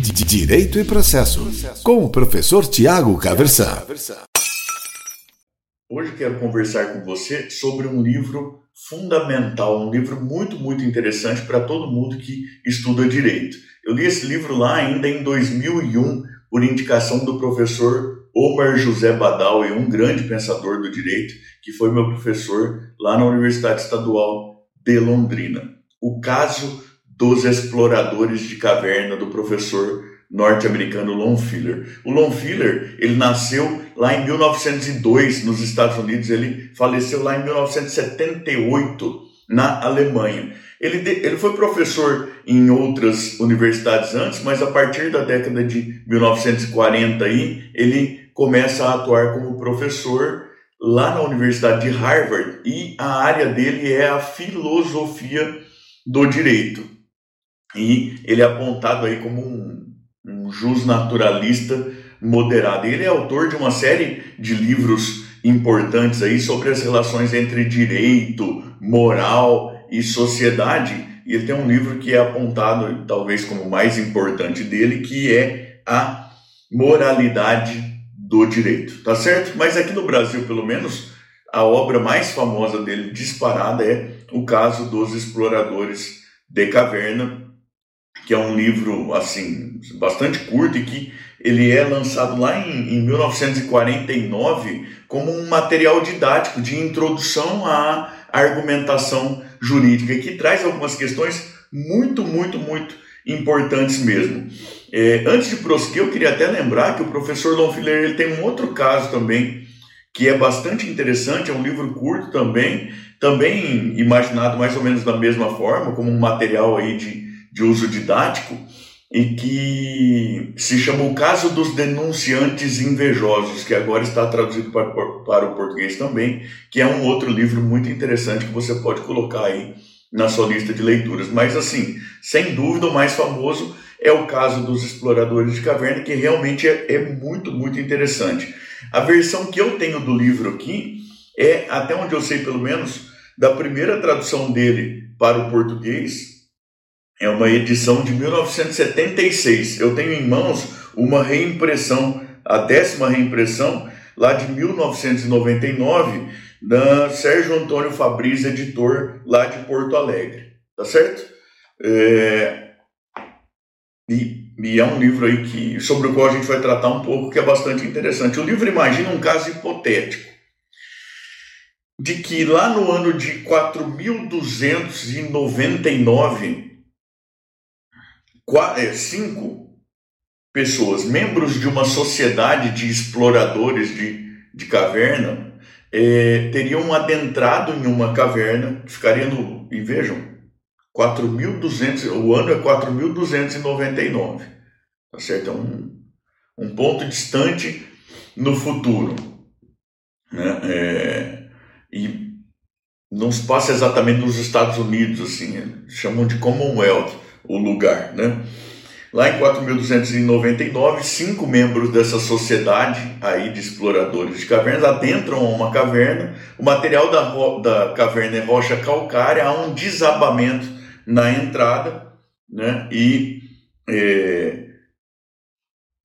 Direito e Processo, com o professor Tiago Caversan. Hoje quero conversar com você sobre um livro fundamental, um livro muito, muito interessante para todo mundo que estuda direito. Eu li esse livro lá ainda em 2001, por indicação do professor Omar José Badawi, um grande pensador do direito, que foi meu professor lá na Universidade Estadual de Londrina. O caso dos exploradores de caverna do professor norte-americano Lon Filler. O Lon Filler, ele nasceu lá em 1902 nos Estados Unidos, ele faleceu lá em 1978 na Alemanha. Ele, ele foi professor em outras universidades antes, mas a partir da década de 1940 aí, ele começa a atuar como professor lá na Universidade de Harvard e a área dele é a filosofia do direito. E ele é apontado aí como um, um jus naturalista moderado. Ele é autor de uma série de livros importantes aí sobre as relações entre direito, moral e sociedade. E ele tem um livro que é apontado talvez como o mais importante dele, que é a moralidade do direito, tá certo? Mas aqui no Brasil, pelo menos, a obra mais famosa dele disparada é o caso dos exploradores de caverna, que é um livro assim bastante curto e que ele é lançado lá em, em 1949 como um material didático de introdução à argumentação jurídica e que traz algumas questões muito, muito, muito importantes mesmo. É, antes de prosseguir, eu queria até lembrar que o professor Lonfiller ele tem um outro caso também que é bastante interessante, é um livro curto também, também imaginado mais ou menos da mesma forma, como um material aí de de uso didático e que se chama O Caso dos Denunciantes Invejosos, que agora está traduzido para, para o português também, que é um outro livro muito interessante que você pode colocar aí na sua lista de leituras. Mas, assim, sem dúvida, o mais famoso é o caso dos exploradores de caverna, que realmente é, é muito, muito interessante. A versão que eu tenho do livro aqui é, até onde eu sei pelo menos, da primeira tradução dele para o português, é uma edição de 1976. Eu tenho em mãos uma reimpressão, a décima reimpressão, lá de 1999, da Sérgio Antônio Fabris, editor lá de Porto Alegre. Tá certo? É... E, e, é um livro aí que, sobre o qual a gente vai tratar um pouco, que é bastante interessante. O livro imagina um caso hipotético de que lá no ano de 4299 é, cinco pessoas, membros de uma sociedade de exploradores de, de caverna, é, teriam adentrado em uma caverna, ficaria no. E vejam, 4.200, o ano é 4.299. Tá certo? É um, um ponto distante no futuro. Né? É, e não se passa exatamente nos Estados Unidos, assim, chamam de Commonwealth o lugar, né? Lá em 4.299, cinco membros dessa sociedade aí de exploradores de cavernas adentram uma caverna. O material da, da caverna é rocha calcária, há um desabamento na entrada, né? E é,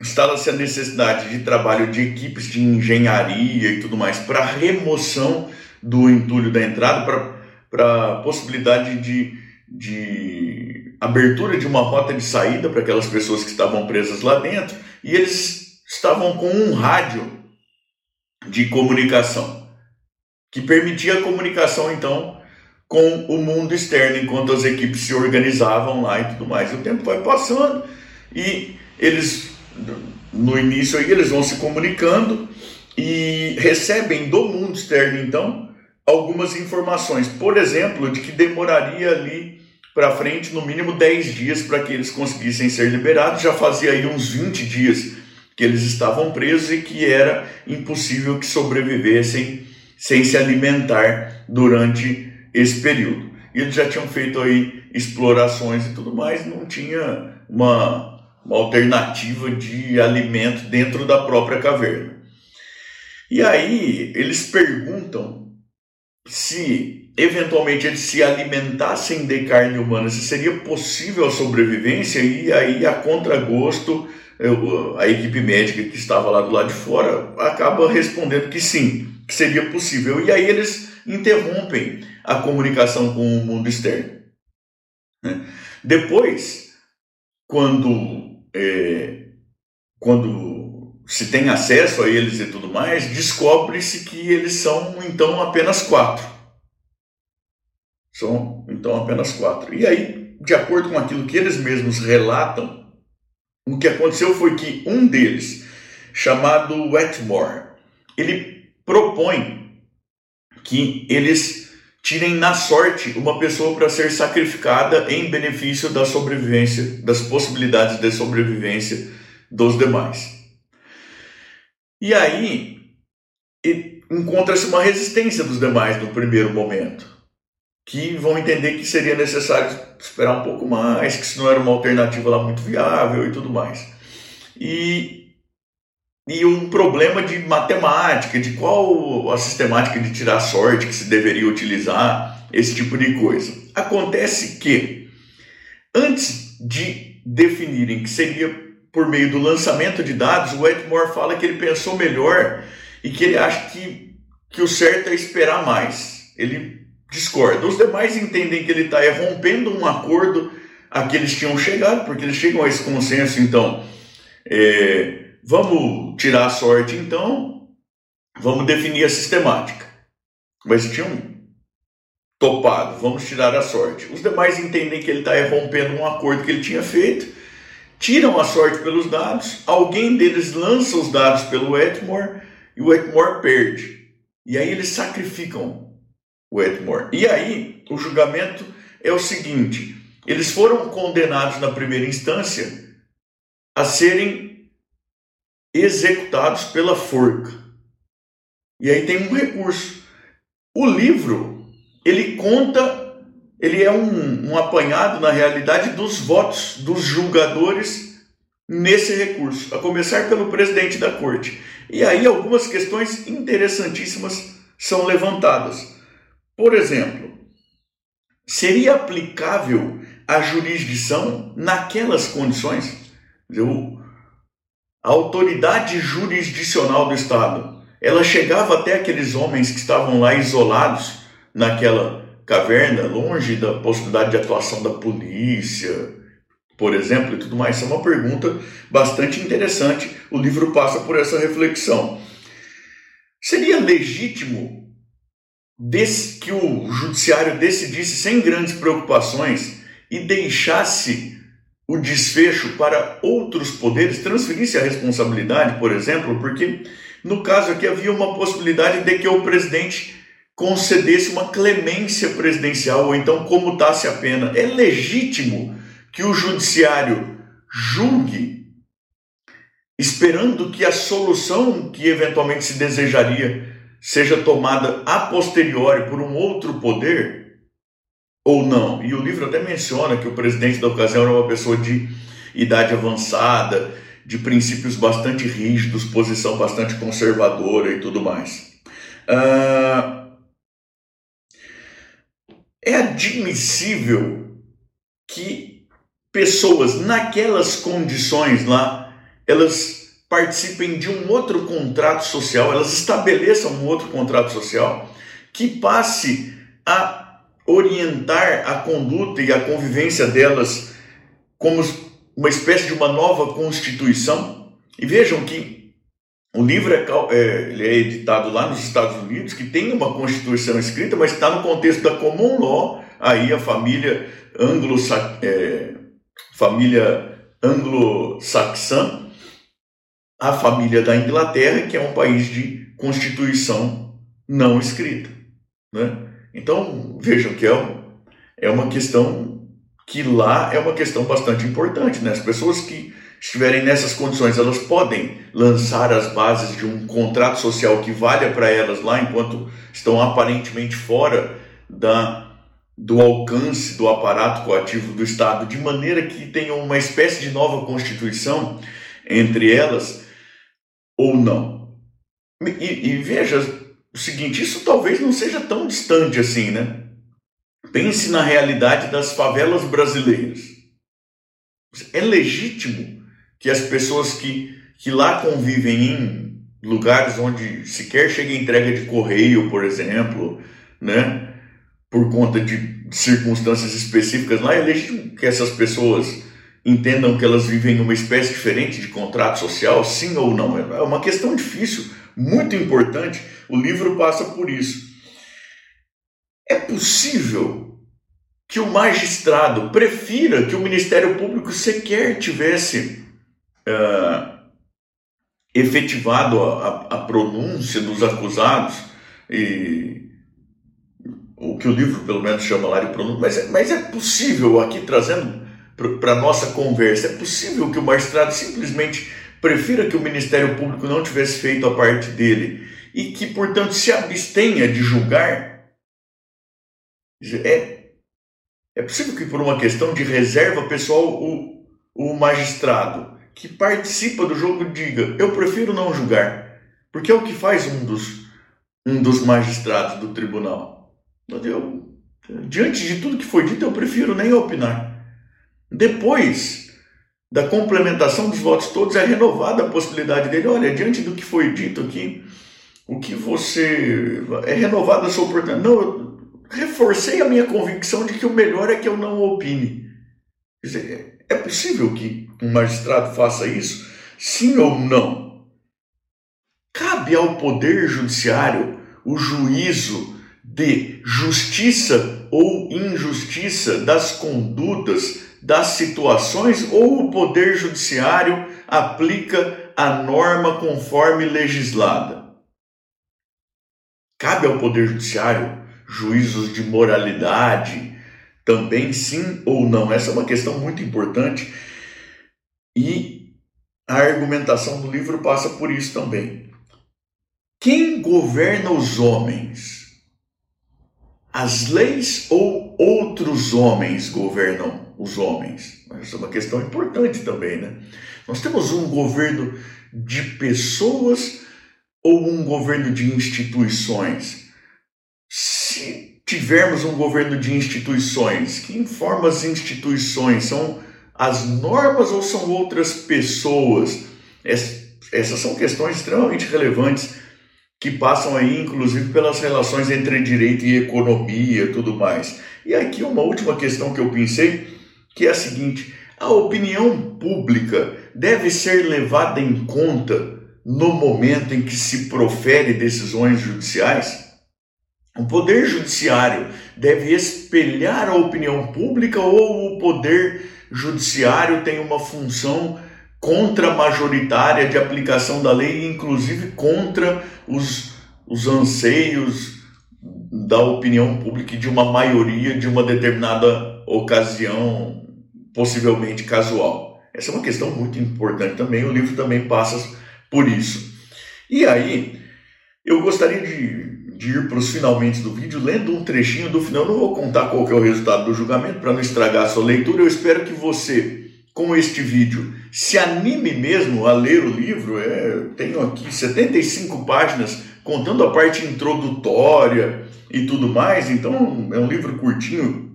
instala-se a necessidade de trabalho de equipes de engenharia e tudo mais para remoção do entulho da entrada, para a possibilidade de, de abertura de uma rota de saída para aquelas pessoas que estavam presas lá dentro e eles estavam com um rádio de comunicação que permitia a comunicação então com o mundo externo enquanto as equipes se organizavam lá e tudo mais. O tempo vai passando e eles no início aí eles vão se comunicando e recebem do mundo externo então algumas informações, por exemplo, de que demoraria ali para frente, no mínimo 10 dias para que eles conseguissem ser liberados. Já fazia aí uns 20 dias que eles estavam presos e que era impossível que sobrevivessem sem se alimentar durante esse período. E eles já tinham feito aí explorações e tudo mais, não tinha uma, uma alternativa de alimento dentro da própria caverna. E aí eles perguntam se eventualmente eles se alimentassem de carne humana, se seria possível a sobrevivência, e aí a contragosto, a equipe médica que estava lá do lado de fora acaba respondendo que sim, que seria possível. E aí eles interrompem a comunicação com o mundo externo. Né? Depois, quando, é, quando se tem acesso a eles e tudo mais, descobre-se que eles são então apenas quatro. São então apenas quatro. E aí, de acordo com aquilo que eles mesmos relatam, o que aconteceu foi que um deles, chamado Wetmore, ele propõe que eles tirem na sorte uma pessoa para ser sacrificada em benefício da sobrevivência, das possibilidades de sobrevivência dos demais. E aí encontra-se uma resistência dos demais no primeiro momento que vão entender que seria necessário esperar um pouco mais, que isso não era uma alternativa lá muito viável e tudo mais. E, e um problema de matemática, de qual a sistemática de tirar sorte que se deveria utilizar, esse tipo de coisa. Acontece que, antes de definirem que seria por meio do lançamento de dados, o Edmore fala que ele pensou melhor e que ele acha que, que o certo é esperar mais. Ele discorda. Os demais entendem que ele está rompendo um acordo a que eles tinham chegado, porque eles chegam a esse consenso, então, é, vamos tirar a sorte, então, vamos definir a sistemática. Mas tinham topado, vamos tirar a sorte. Os demais entendem que ele está rompendo um acordo que ele tinha feito, tiram a sorte pelos dados, alguém deles lança os dados pelo Wetmore e o Wetmore perde. E aí eles sacrificam Wetmore. E aí, o julgamento é o seguinte: eles foram condenados na primeira instância a serem executados pela forca. E aí tem um recurso. O livro, ele conta, ele é um, um apanhado, na realidade, dos votos dos julgadores nesse recurso, a começar pelo presidente da corte. E aí algumas questões interessantíssimas são levantadas. Por exemplo, seria aplicável a jurisdição naquelas condições? A autoridade jurisdicional do Estado, ela chegava até aqueles homens que estavam lá isolados naquela caverna, longe da possibilidade de atuação da polícia, por exemplo, e tudo mais? Isso é uma pergunta bastante interessante. O livro passa por essa reflexão. Seria legítimo que o judiciário decidisse sem grandes preocupações e deixasse o desfecho para outros poderes, transferisse a responsabilidade, por exemplo, porque no caso aqui havia uma possibilidade de que o presidente concedesse uma clemência presidencial ou então comutasse a pena. É legítimo que o judiciário julgue, esperando que a solução que eventualmente se desejaria seja tomada a posteriori por um outro poder ou não. E o livro até menciona que o presidente da ocasião era uma pessoa de idade avançada, de princípios bastante rígidos, posição bastante conservadora e tudo mais. Ah, é admissível que pessoas naquelas condições lá, elas participem de um outro contrato social, elas estabeleçam um outro contrato social que passe a orientar a conduta e a convivência delas como uma espécie de uma nova constituição. E vejam que o livro é, é, é editado lá nos Estados Unidos, que tem uma constituição escrita, mas está no contexto da common law, aí a família anglo é, família anglo-saxã a família da Inglaterra, que é um país de constituição não escrita. Né? Então, vejam que é, é uma questão que lá é uma questão bastante importante. Né? As pessoas que estiverem nessas condições, elas podem lançar as bases de um contrato social que valha para elas lá, enquanto estão aparentemente fora da, do alcance do aparato coativo do Estado, de maneira que tenham uma espécie de nova constituição entre elas ou não. E, e, veja o seguinte: isso talvez não seja tão distante assim, né? Pense na realidade das favelas brasileiras. É legítimo que as pessoas que, que lá convivem em lugares onde sequer chega entrega de correio, por exemplo, né, por conta de circunstâncias específicas lá, é legítimo que essas pessoas entendam que elas vivem numa espécie diferente de contrato social, sim ou não. É uma questão difícil, muito importante. O livro passa por isso. É possível que o magistrado prefira que o Ministério Público sequer tivesse uh, efetivado a, a, pronúncia dos acusados e o que o livro pelo menos chama lá de pronúncia, mas, é, mas é possível aqui trazendo para nossa conversa, é possível que o magistrado simplesmente prefira que o Ministério Público não tivesse feito a parte dele e que, portanto, se abstenha de julgar? É, é possível que, por uma questão de reserva pessoal, o, o magistrado que participa do jogo diga: Eu prefiro não julgar, porque é o que faz um dos, um dos magistrados do tribunal. Eu, diante de tudo que foi dito, eu prefiro nem opinar. Depois da complementação dos votos todos, é renovada a possibilidade dele. Olha, diante do que foi dito aqui, o que você. É renovada a sua oportunidade. Não, eu reforcei a minha convicção de que o melhor é que eu não opine. Quer dizer, é possível que um magistrado faça isso? Sim ou não? Cabe ao Poder Judiciário o juízo de justiça ou injustiça das condutas das situações ou o Poder Judiciário aplica a norma conforme legislada? Cabe ao Poder Judiciário juízos de moralidade, também sim ou não? Essa é uma questão muito importante e a argumentação do livro passa por isso também. Quem governa os homens? As leis ou outros homens governam os homens. Essa é uma questão importante também, né? Nós temos um governo de pessoas ou um governo de instituições? Se tivermos um governo de instituições, que informa as instituições? São as normas ou são outras pessoas? Essas são questões extremamente relevantes que passam aí, inclusive, pelas relações entre direito e economia, tudo mais. E aqui uma última questão que eu pensei que é a seguinte: a opinião pública deve ser levada em conta no momento em que se profere decisões judiciais? O poder judiciário deve espelhar a opinião pública ou o poder judiciário tem uma função contra-majoritária de aplicação da lei, inclusive contra os, os anseios da opinião pública e de uma maioria de uma determinada ocasião possivelmente casual. Essa é uma questão muito importante também, o livro também passa por isso. E aí, eu gostaria de, de ir para os finalmente do vídeo, lendo um trechinho do final. Eu não vou contar qual é o resultado do julgamento para não estragar a sua leitura. Eu espero que você, com este vídeo, se anime mesmo a ler o livro. É, tenho aqui 75 páginas contando a parte introdutória e tudo mais. Então, é um livro curtinho,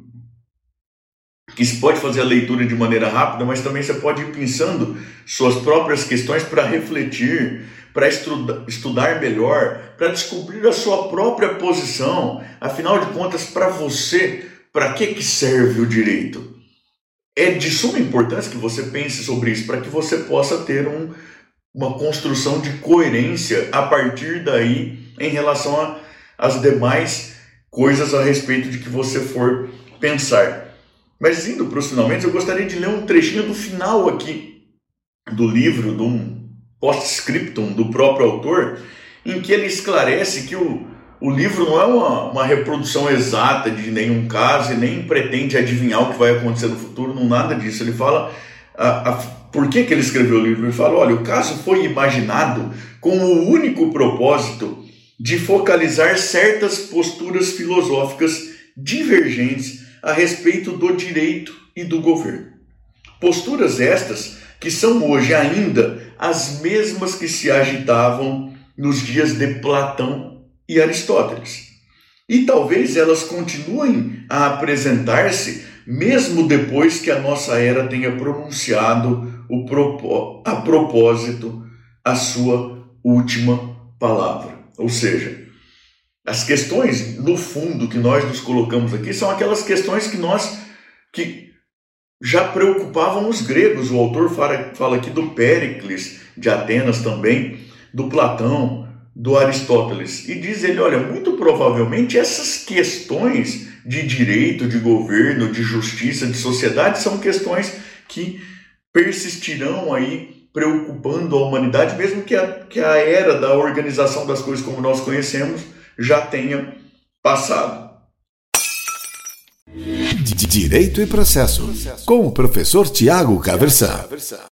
se pode fazer a leitura de maneira rápida, mas também você pode ir pensando suas próprias questões para refletir, para estuda, estudar melhor, para descobrir a sua própria posição. Afinal de contas, para você, para que, que serve o direito? É de suma importância que você pense sobre isso, para que você possa ter um, uma construção de coerência a partir daí em relação às demais coisas a respeito de que você for pensar. Mas indo para os finalmente, eu gostaria de ler um trechinho do final aqui do livro, de um post-scriptum do próprio autor, em que ele esclarece que o, o livro não é uma, uma reprodução exata de nenhum caso e nem pretende adivinhar o que vai acontecer no futuro, não nada disso. Ele fala a, a, por que, que ele escreveu o livro. Ele fala: olha, o caso foi imaginado com o único propósito de focalizar certas posturas filosóficas divergentes a respeito do direito e do governo. Posturas estas que são hoje ainda as mesmas que se agitavam nos dias de Platão e Aristóteles. E talvez elas continuem a apresentar-se mesmo depois que a nossa era tenha pronunciado o, a propósito a sua última palavra. Ou seja, as questões no fundo que nós nos colocamos aqui são aquelas questões que nós que já preocupavam os gregos. O autor fala, fala aqui do Péricles de Atenas também, do Platão, do Aristóteles. E diz ele: olha, muito provavelmente essas questões de direito, de governo, de justiça, de sociedade são questões que persistirão aí preocupando a humanidade, mesmo que a, que a era da organização das coisas como nós conhecemos já tenha passado. Direito e Processo, com o professor Tiago Caversan.